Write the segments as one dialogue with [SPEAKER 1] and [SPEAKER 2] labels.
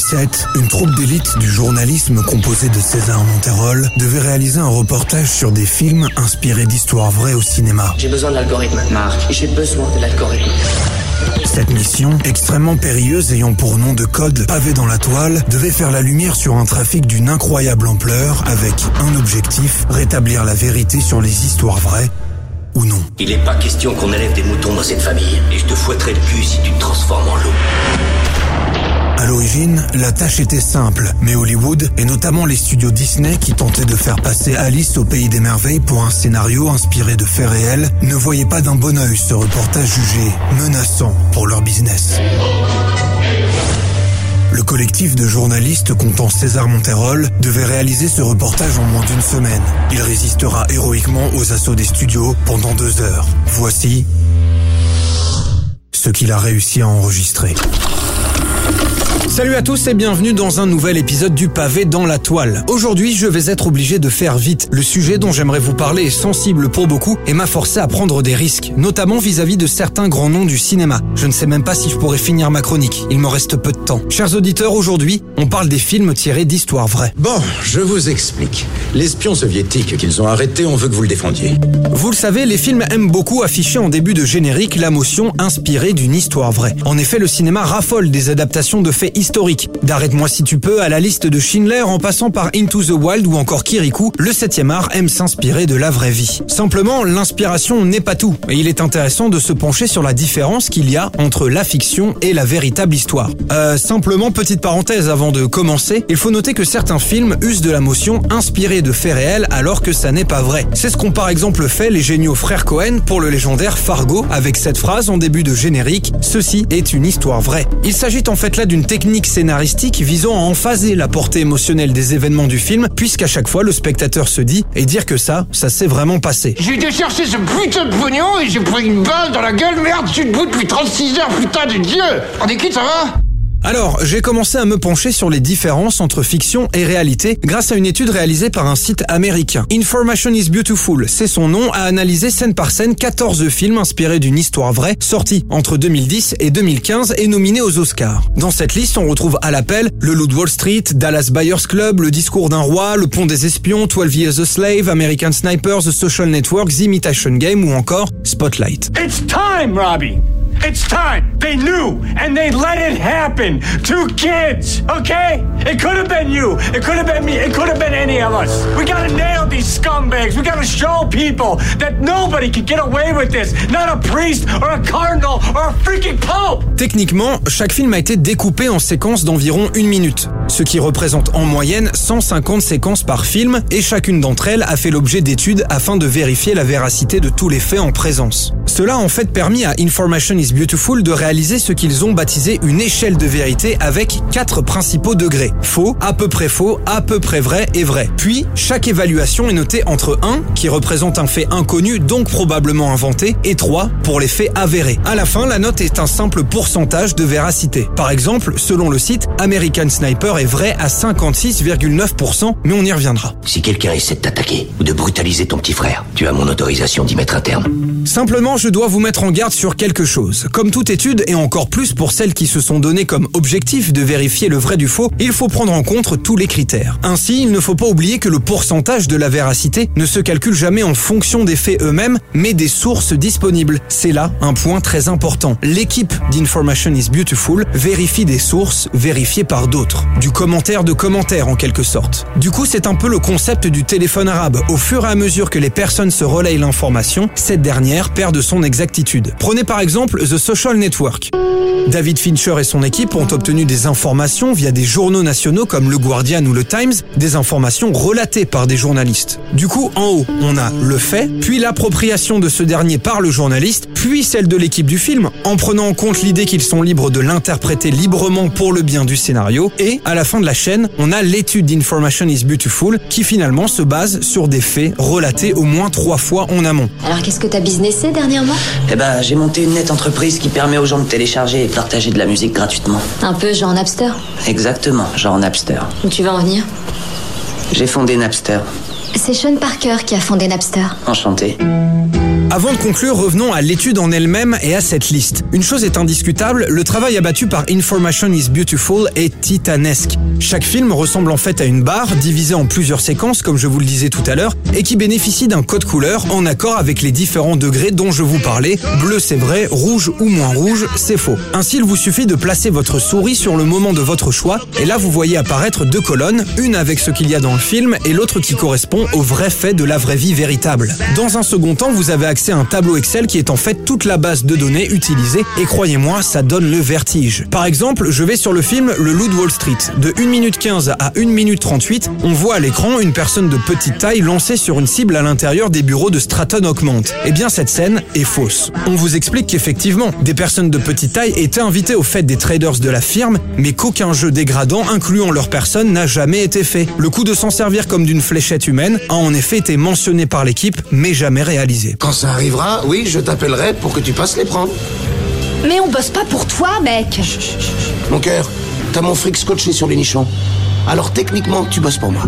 [SPEAKER 1] 2017, une troupe d'élite du journalisme composée de César Monterol devait réaliser un reportage sur des films inspirés d'histoires vraies au cinéma.
[SPEAKER 2] J'ai besoin de l'algorithme, Marc. J'ai besoin de l'algorithme.
[SPEAKER 1] Cette mission, extrêmement périlleuse ayant pour nom de code pavé dans la toile, devait faire la lumière sur un trafic d'une incroyable ampleur avec un objectif, rétablir la vérité sur les histoires vraies ou non.
[SPEAKER 3] Il n'est pas question qu'on élève des moutons dans cette famille. Et je te fouetterai le cul si tu te transformes en loup.
[SPEAKER 1] À l'origine, la tâche était simple, mais Hollywood, et notamment les studios Disney qui tentaient de faire passer Alice au pays des merveilles pour un scénario inspiré de faits réels, ne voyaient pas d'un bon œil ce reportage jugé menaçant pour leur business. Le collectif de journalistes comptant César Monterol devait réaliser ce reportage en moins d'une semaine. Il résistera héroïquement aux assauts des studios pendant deux heures. Voici ce qu'il a réussi à enregistrer.
[SPEAKER 4] Salut à tous et bienvenue dans un nouvel épisode du pavé dans la toile. Aujourd'hui, je vais être obligé de faire vite. Le sujet dont j'aimerais vous parler est sensible pour beaucoup et m'a forcé à prendre des risques, notamment vis-à-vis de certains grands noms du cinéma. Je ne sais même pas si je pourrais finir ma chronique. Il me reste peu de temps. Chers auditeurs, aujourd'hui, on parle des films tirés d'histoires vraies.
[SPEAKER 5] Bon, je vous explique. L'espion soviétique qu'ils ont arrêté, on veut que vous le défendiez.
[SPEAKER 4] Vous le savez, les films aiment beaucoup afficher en début de générique la motion inspirée d'une histoire vraie. En effet, le cinéma raffole des adaptations de faits D'arrête-moi si tu peux à la liste de Schindler en passant par Into the Wild ou encore Kirikou, le 7e art aime s'inspirer de la vraie vie. Simplement, l'inspiration n'est pas tout et il est intéressant de se pencher sur la différence qu'il y a entre la fiction et la véritable histoire. Euh, simplement, petite parenthèse avant de commencer, il faut noter que certains films usent de la motion inspirée de faits réels alors que ça n'est pas vrai. C'est ce qu'ont par exemple fait les géniaux frères Cohen pour le légendaire Fargo avec cette phrase en début de générique, ceci est une histoire vraie. Il s'agit en fait là d'une technique scénaristique visant à emphaser la portée émotionnelle des événements du film, puisqu'à chaque fois le spectateur se dit et dire que ça, ça s'est vraiment passé.
[SPEAKER 6] J'ai été chercher ce putain de pognon et j'ai pris une balle dans la gueule, merde, je suis debout depuis 36 heures, putain de dieu. On est quitte, ça va?
[SPEAKER 4] Alors, j'ai commencé à me pencher sur les différences entre fiction et réalité grâce à une étude réalisée par un site américain. Information is Beautiful, c'est son nom, a analysé scène par scène 14 films inspirés d'une histoire vraie, sortis entre 2010 et 2015 et nominés aux Oscars. Dans cette liste, on retrouve à l'appel Le Loup Wall Street, Dallas Buyers Club, Le Discours d'un roi, Le Pont des Espions, 12 Years a Slave, American Sniper, The Social Network, The Imitation Game ou encore Spotlight.
[SPEAKER 7] It's time, Robbie! It's time. They knew and they let it happen. Two kids, okay? It could have been you. It could have been me. It could have been any of us. We gotta nail these scumbags. We gotta show people that nobody can get away with this. Not a priest or a cardinal or a freaking pope.
[SPEAKER 4] Techniquement, chaque film a été découpé en séquences d'environ une minute, ce qui représente en moyenne 150 séquences par film et chacune d'entre elles a fait l'objet d'études afin de vérifier la véracité de tous les faits en présence. Cela a en fait permis à Information is Beautiful de réaliser ce qu'ils ont baptisé une échelle de vérité avec quatre principaux degrés. Faux, à peu près faux, à peu près vrai et vrai. Puis, chaque évaluation est notée entre 1, qui représente un fait inconnu, donc probablement inventé, et 3, pour les faits avérés. À la fin, la note est un simple pourcentage de véracité. Par exemple, selon le site, American Sniper est vrai à 56,9%, mais on y reviendra.
[SPEAKER 3] Si quelqu'un essaie de t'attaquer ou de brutaliser ton petit frère, tu as mon autorisation d'y mettre un terme.
[SPEAKER 4] Simplement, je dois vous mettre en garde sur quelque chose. Comme toute étude, et encore plus pour celles qui se sont données comme objectif de vérifier le vrai du faux, il faut prendre en compte tous les critères. Ainsi, il ne faut pas oublier que le pourcentage de la véracité ne se calcule jamais en fonction des faits eux-mêmes, mais des sources disponibles. C'est là un point très important. L'équipe d'Information is Beautiful vérifie des sources vérifiées par d'autres. Du commentaire de commentaire en quelque sorte. Du coup, c'est un peu le concept du téléphone arabe. Au fur et à mesure que les personnes se relayent l'information, cette dernière perd de son exactitude. Prenez par exemple The Social Network. David Fincher et son équipe ont obtenu des informations via des journaux nationaux comme le Guardian ou le Times, des informations relatées par des journalistes. Du coup, en haut, on a le fait, puis l'appropriation de ce dernier par le journaliste, puis celle de l'équipe du film, en prenant en compte l'idée qu'ils sont libres de l'interpréter librement pour le bien du scénario, et à la fin de la chaîne, on a l'étude d'Information is Beautiful, qui finalement se base sur des faits relatés au moins trois fois en amont.
[SPEAKER 8] Alors qu'est-ce que t'as businessé dernièrement?
[SPEAKER 2] Eh ben, j'ai monté une nette entreprise qui permet aux gens de télécharger et partager de la musique gratuitement.
[SPEAKER 8] Un peu genre Napster?
[SPEAKER 2] Exactement, genre Napster.
[SPEAKER 8] Où tu vas en venir?
[SPEAKER 2] J'ai fondé Napster.
[SPEAKER 8] C'est Sean Parker qui a fondé Napster.
[SPEAKER 2] Enchanté.
[SPEAKER 4] Avant de conclure, revenons à l'étude en elle-même et à cette liste. Une chose est indiscutable, le travail abattu par Information is Beautiful est titanesque. Chaque film ressemble en fait à une barre divisée en plusieurs séquences, comme je vous le disais tout à l'heure, et qui bénéficie d'un code couleur en accord avec les différents degrés dont je vous parlais. Bleu c'est vrai, rouge ou moins rouge, c'est faux. Ainsi, il vous suffit de placer votre souris sur le moment de votre choix, et là vous voyez apparaître deux colonnes, une avec ce qu'il y a dans le film et l'autre qui correspond aux vrais faits de la vraie vie véritable. Dans un second temps, vous avez accès à un tableau Excel qui est en fait toute la base de données utilisée, et croyez-moi, ça donne le vertige. Par exemple, je vais sur le film Le Loup de Wall Street. De 1 minute 15 à 1 minute 38, on voit à l'écran une personne de petite taille lancée sur une cible à l'intérieur des bureaux de Stratton Oakmont. Eh bien, cette scène est fausse. On vous explique qu'effectivement, des personnes de petite taille étaient invitées au fait des traders de la firme, mais qu'aucun jeu dégradant incluant leur personne n'a jamais été fait. Le coup de s'en servir comme d'une fléchette humaine a en effet été mentionné par l'équipe, mais jamais réalisé.
[SPEAKER 6] Arrivera, oui, je t'appellerai pour que tu passes les prendre.
[SPEAKER 9] Mais on bosse pas pour toi, mec
[SPEAKER 6] Mon cœur, t'as mon fric scotché sur les nichons. Alors techniquement, tu bosses pour moi.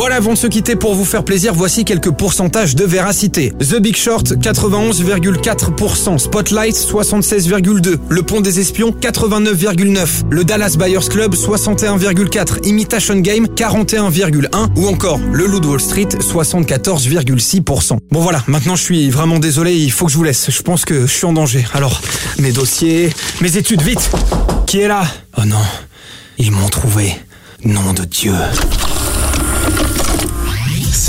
[SPEAKER 4] Voilà, avant de se quitter, pour vous faire plaisir, voici quelques pourcentages de véracité. The Big Short, 91,4%. Spotlight, 76,2%. Le Pont des Espions, 89,9%. Le Dallas Buyers Club, 61,4%. Imitation Game, 41,1%. Ou encore le Loup de Wall Street, 74,6%. Bon voilà, maintenant je suis vraiment désolé, il faut que je vous laisse. Je pense que je suis en danger. Alors, mes dossiers, mes études, vite Qui est là? Oh non, ils m'ont trouvé. Nom de Dieu.